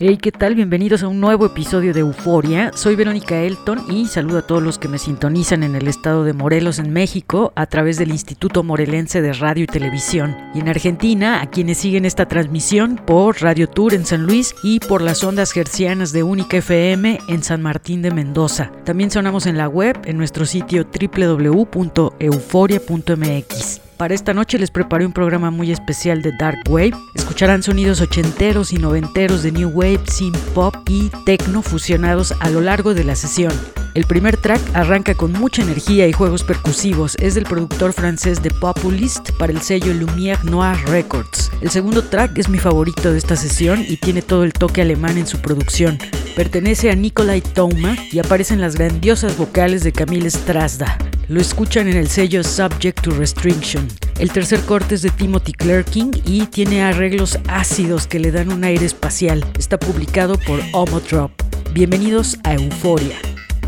Hey, ¿qué tal? Bienvenidos a un nuevo episodio de Euforia. Soy Verónica Elton y saludo a todos los que me sintonizan en el estado de Morelos, en México, a través del Instituto Morelense de Radio y Televisión. Y en Argentina, a quienes siguen esta transmisión por Radio Tour en San Luis y por las ondas gercianas de Única FM en San Martín de Mendoza. También sonamos en la web en nuestro sitio www.euforia.mx. Para esta noche les preparé un programa muy especial de Dark Wave. Escucharán sonidos ochenteros y noventeros de New Wave, synth pop y techno fusionados a lo largo de la sesión. El primer track arranca con mucha energía y juegos percusivos. Es del productor francés de Populist para el sello Lumière Noir Records. El segundo track es mi favorito de esta sesión y tiene todo el toque alemán en su producción. Pertenece a Nikolai Touma y aparecen las grandiosas vocales de Camille Strasda. Lo escuchan en el sello Subject to Restriction. El tercer corte es de Timothy Clerking y tiene arreglos ácidos que le dan un aire espacial. Está publicado por Homodrop. Bienvenidos a Euforia.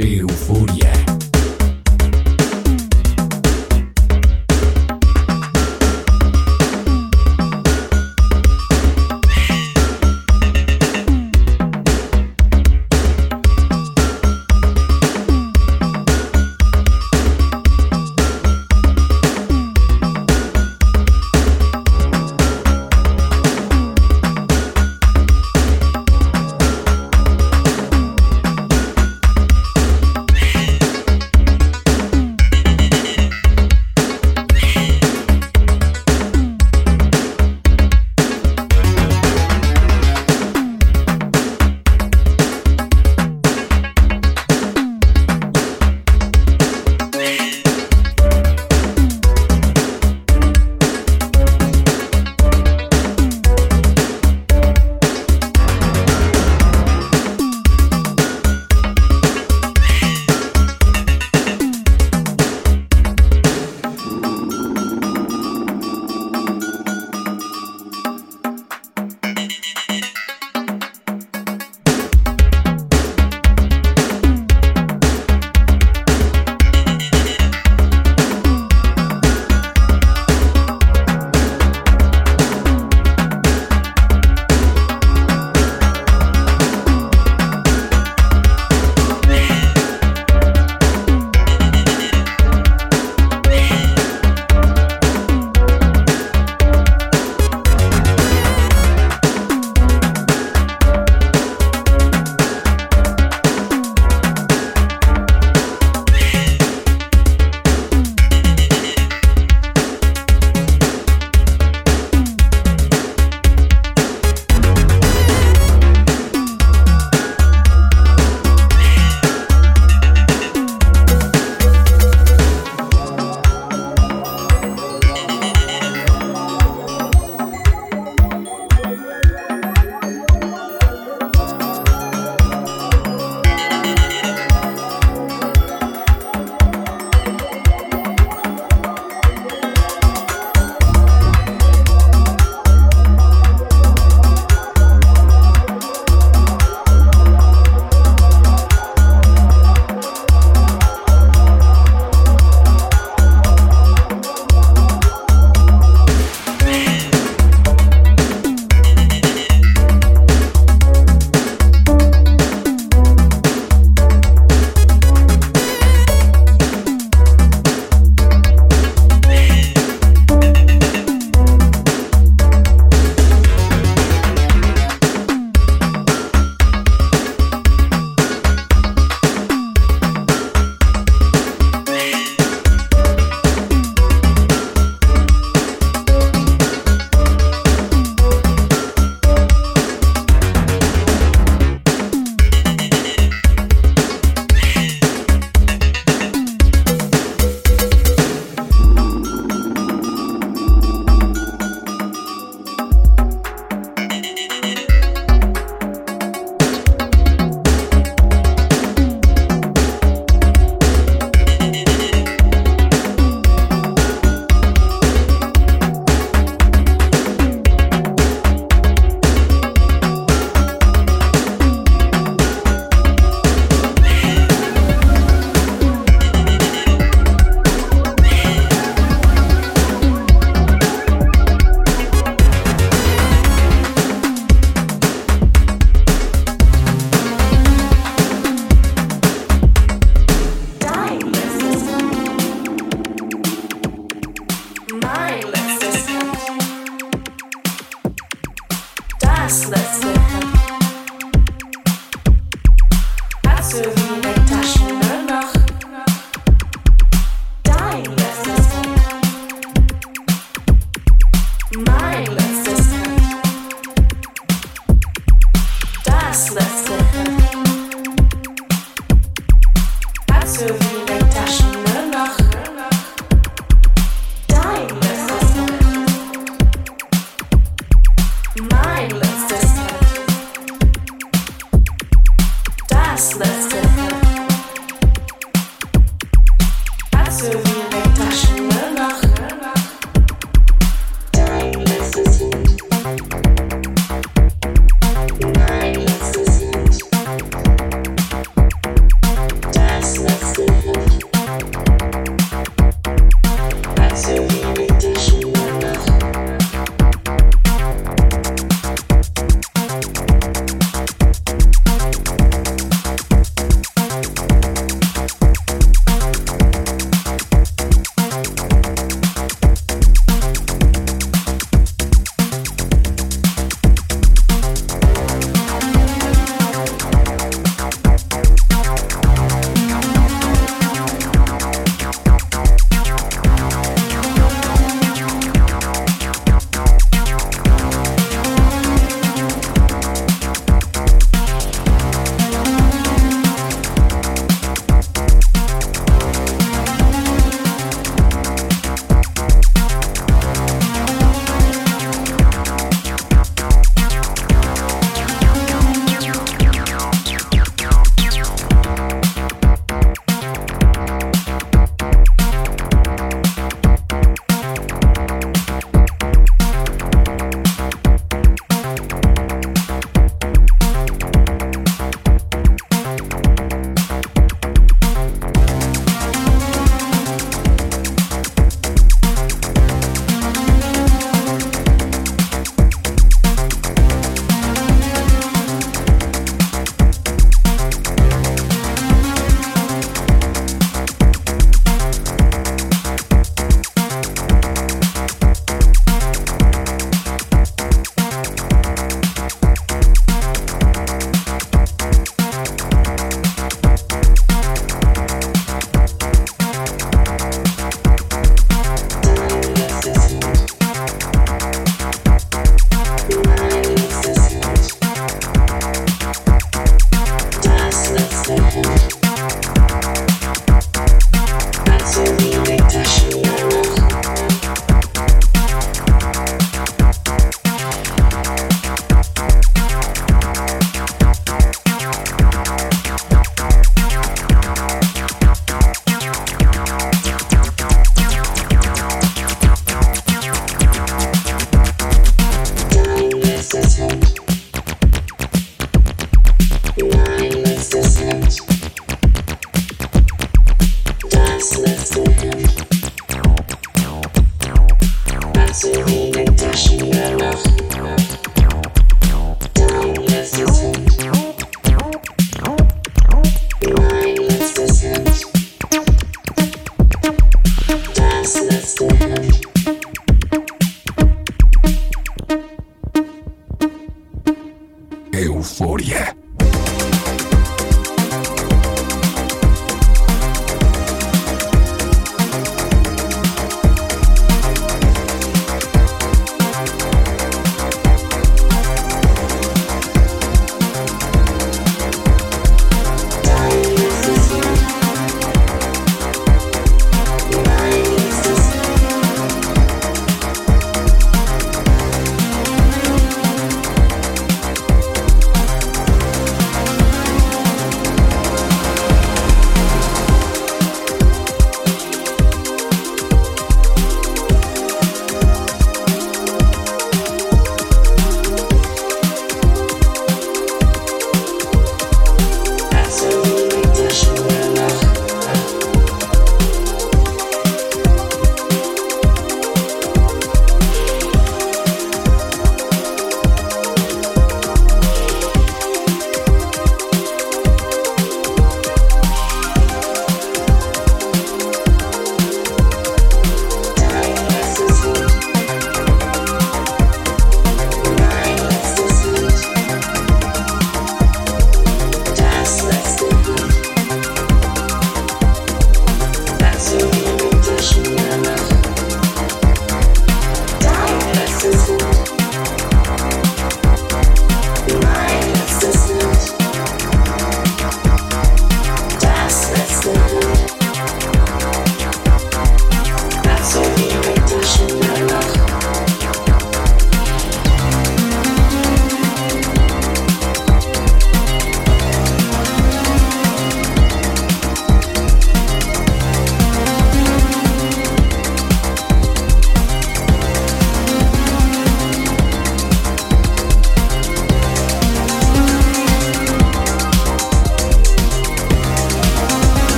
Euforia.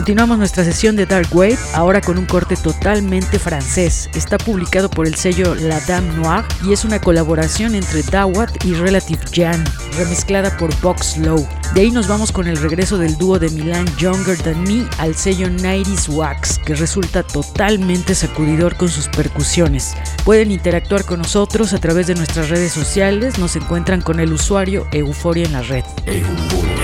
Continuamos nuestra sesión de Dark Wave, ahora con un corte totalmente francés. Está publicado por el sello La Dame Noire y es una colaboración entre Dawat y Relative Jan, remezclada por Box Low. De ahí nos vamos con el regreso del dúo de Milan Younger Than Me al sello 90s Wax, que resulta totalmente sacudidor con sus percusiones. Pueden interactuar con nosotros a través de nuestras redes sociales, nos encuentran con el usuario Euforia en la red. drive,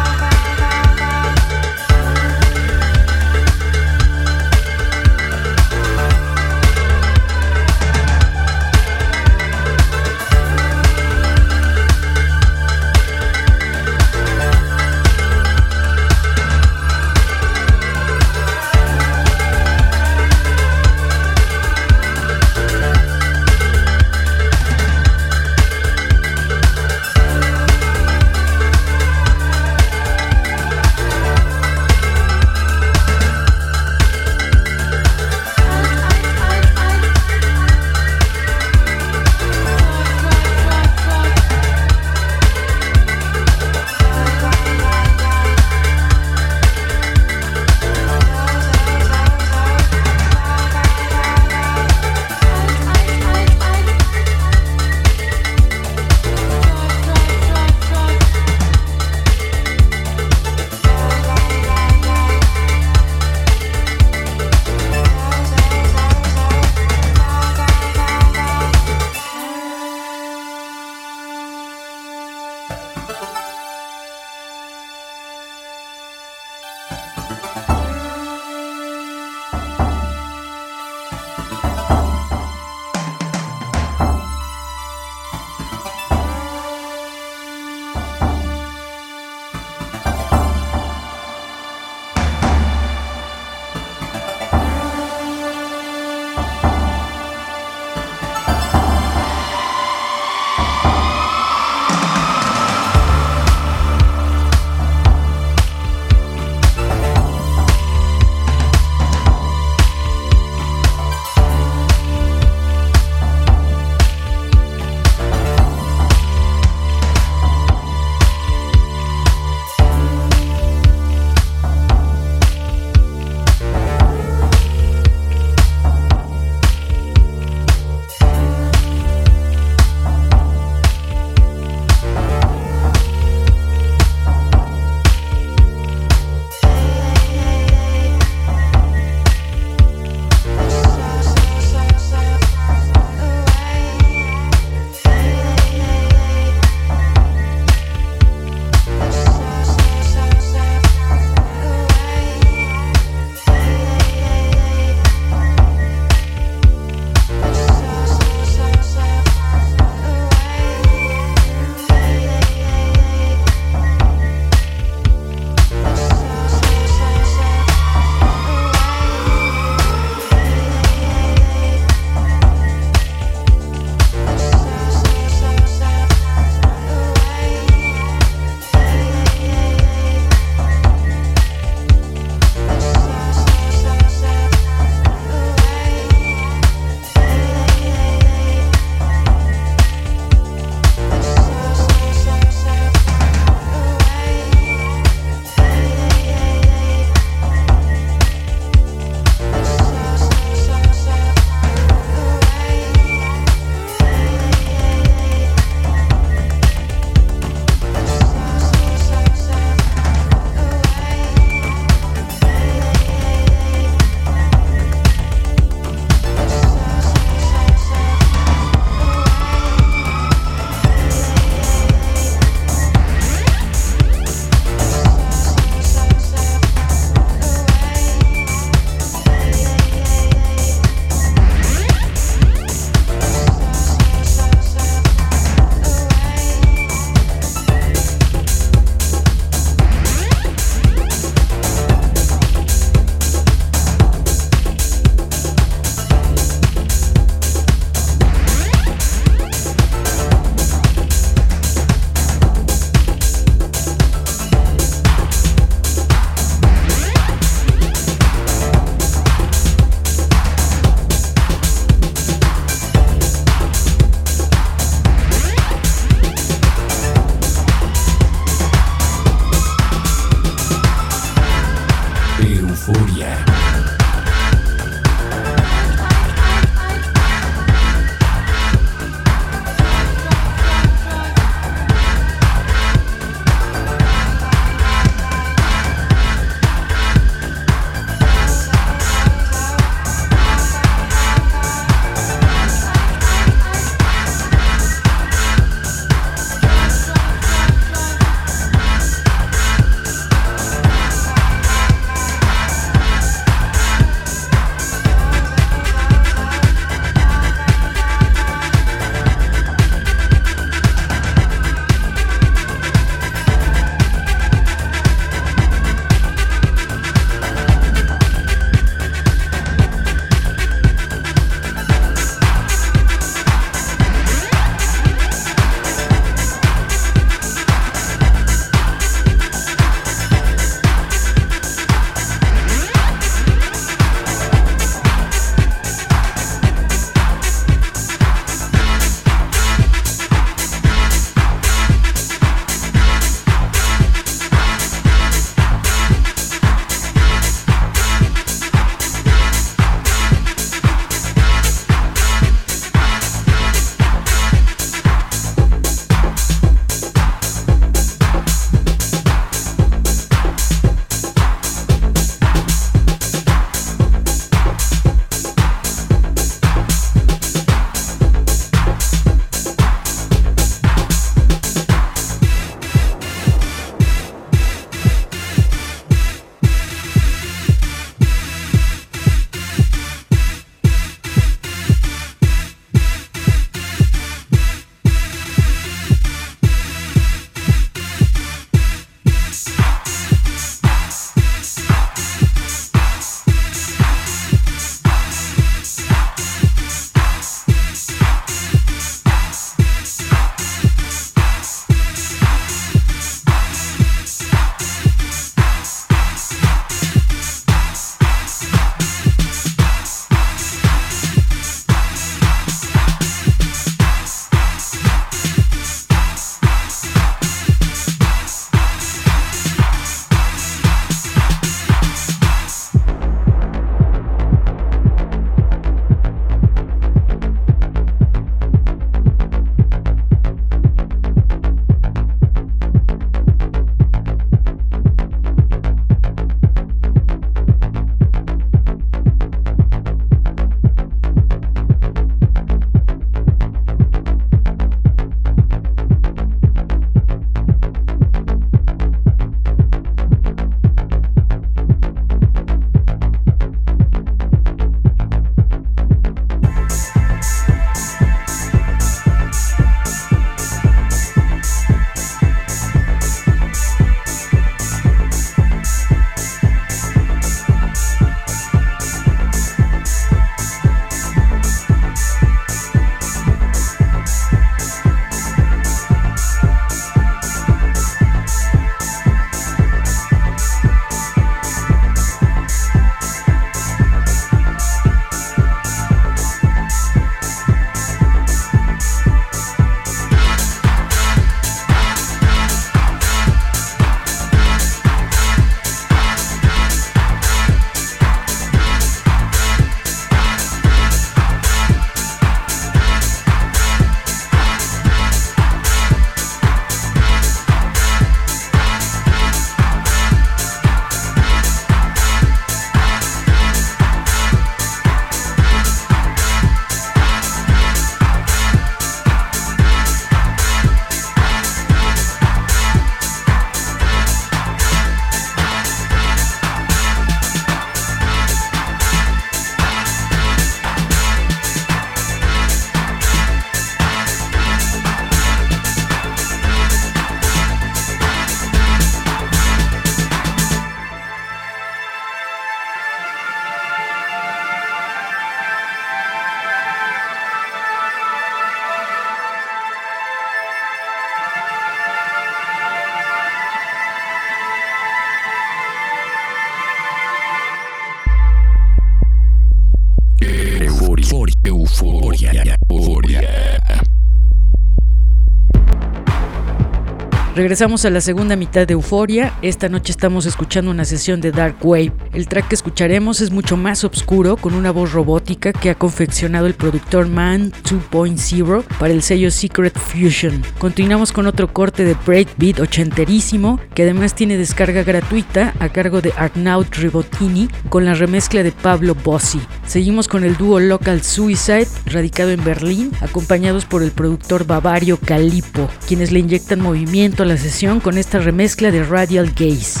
Regresamos a la segunda mitad de Euforia. Esta noche estamos escuchando una sesión de Dark Wave. El track que escucharemos es mucho más oscuro, con una voz robótica que ha confeccionado el productor Man 2.0 para el sello Secret Fusion. Continuamos con otro corte de breakbeat ochenterísimo, que además tiene descarga gratuita a cargo de Arnaud Ribotini con la remezcla de Pablo Bossi. Seguimos con el dúo Local Suicide, radicado en Berlín, acompañados por el productor bavario Calipo, quienes le inyectan movimiento la sesión con esta remezcla de Radial Gaze.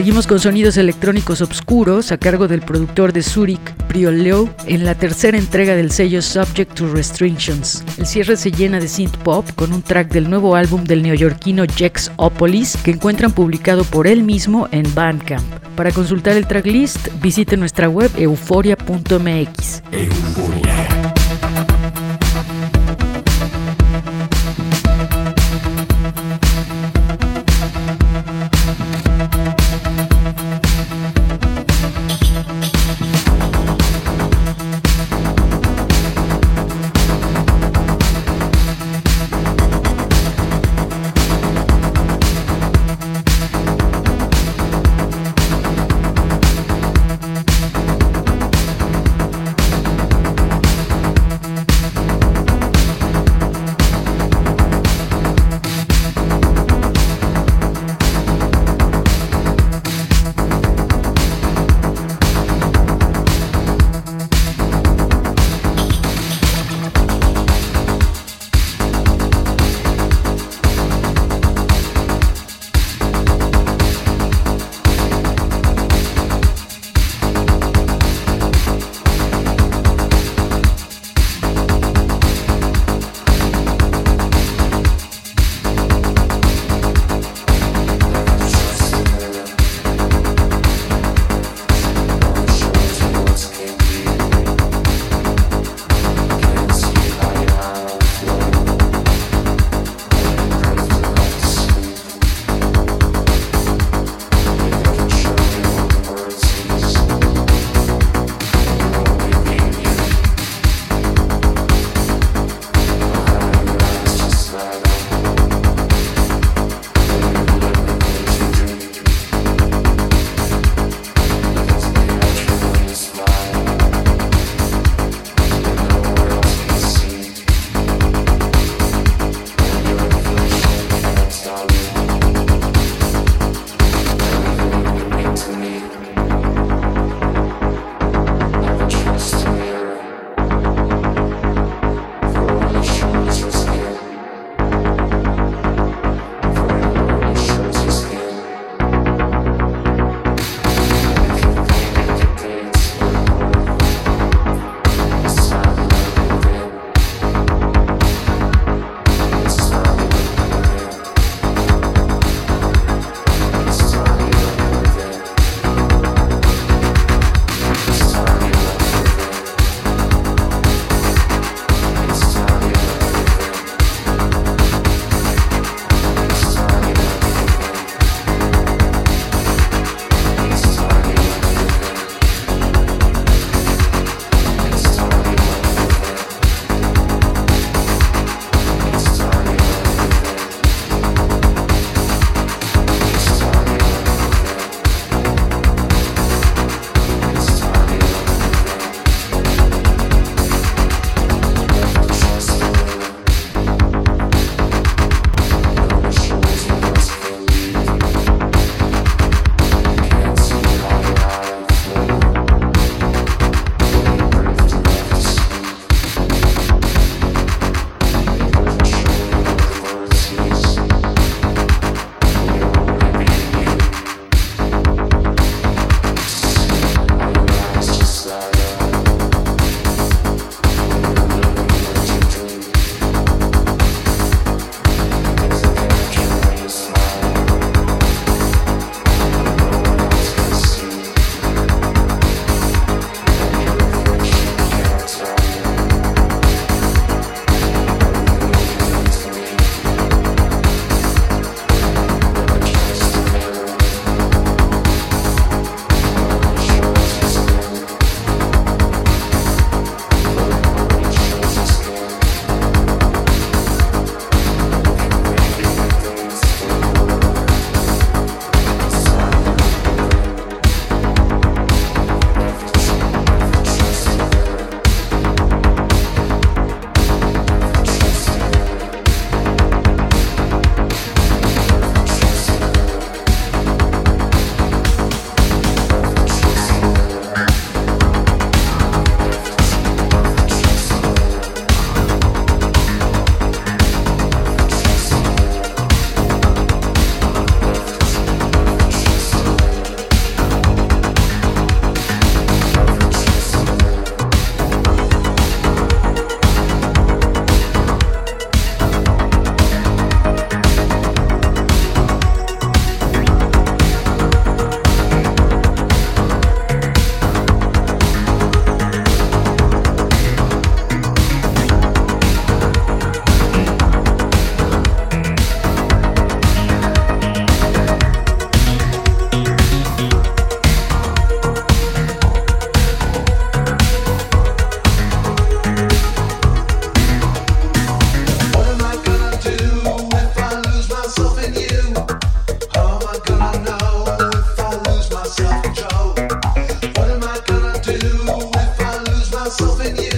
Seguimos con sonidos electrónicos oscuros a cargo del productor de Zurich, Prioleo, en la tercera entrega del sello Subject to Restrictions. El cierre se llena de synth pop con un track del nuevo álbum del neoyorquino Jex Opolis que encuentran publicado por él mismo en Bandcamp. Para consultar el tracklist, visite nuestra web euforia.mx.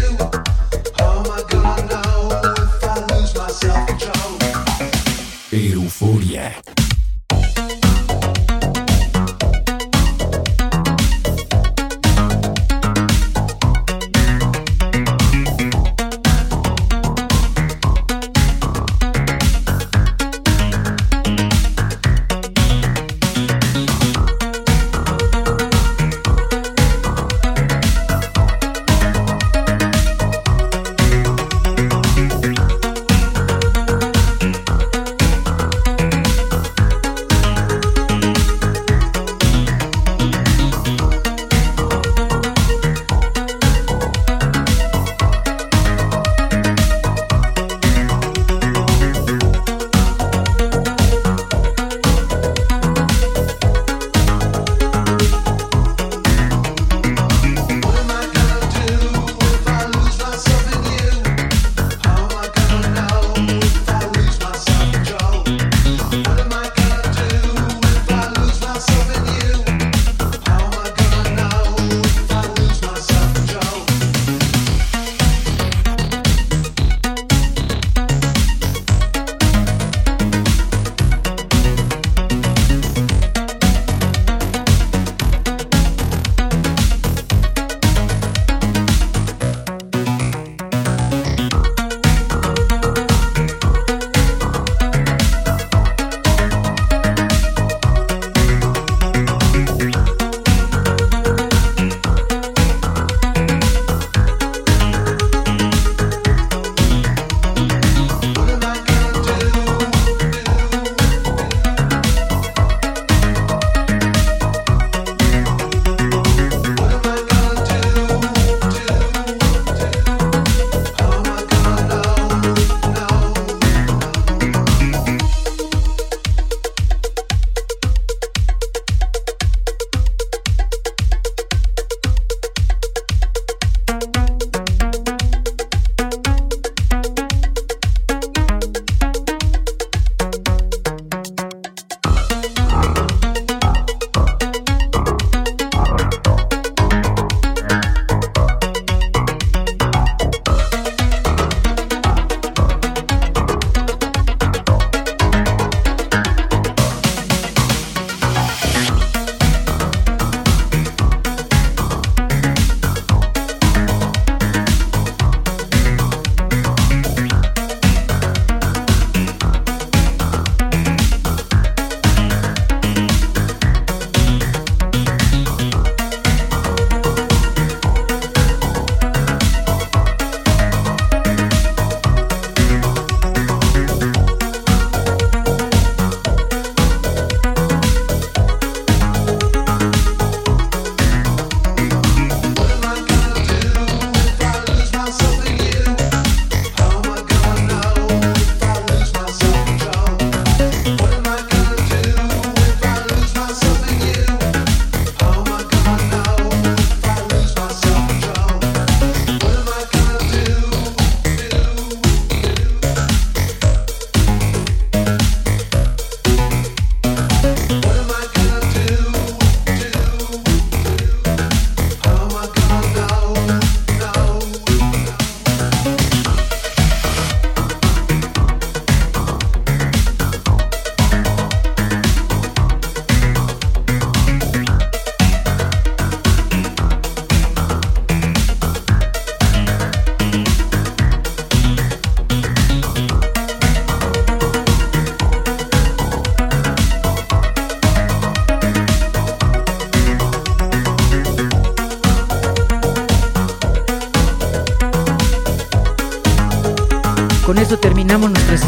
you.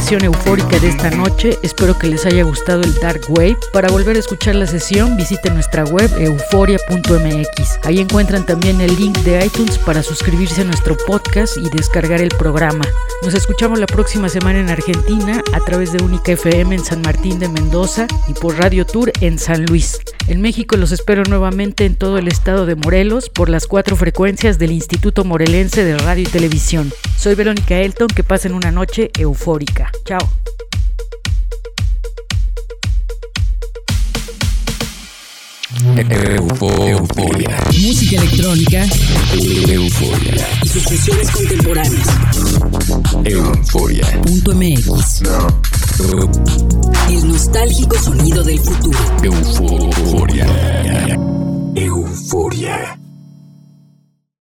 Sesión eufórica de esta noche. Espero que les haya gustado el Dark Wave. Para volver a escuchar la sesión, visiten nuestra web euforia.mx. Ahí encuentran también el link de iTunes para suscribirse a nuestro podcast y descargar el programa. Nos escuchamos la próxima semana en Argentina a través de Única FM en San Martín de Mendoza y por Radio Tour en San Luis. En México los espero nuevamente en todo el estado de Morelos por las cuatro frecuencias del Instituto Morelense de Radio y Televisión. Soy Verónica Elton, que pasen una noche eufórica. Chao. Euforia. Música electrónica Euforia. y sus fusiones contemporáneas. Euforia. Punto MX. El nostálgico sonido del futuro. Euforia. Euforia.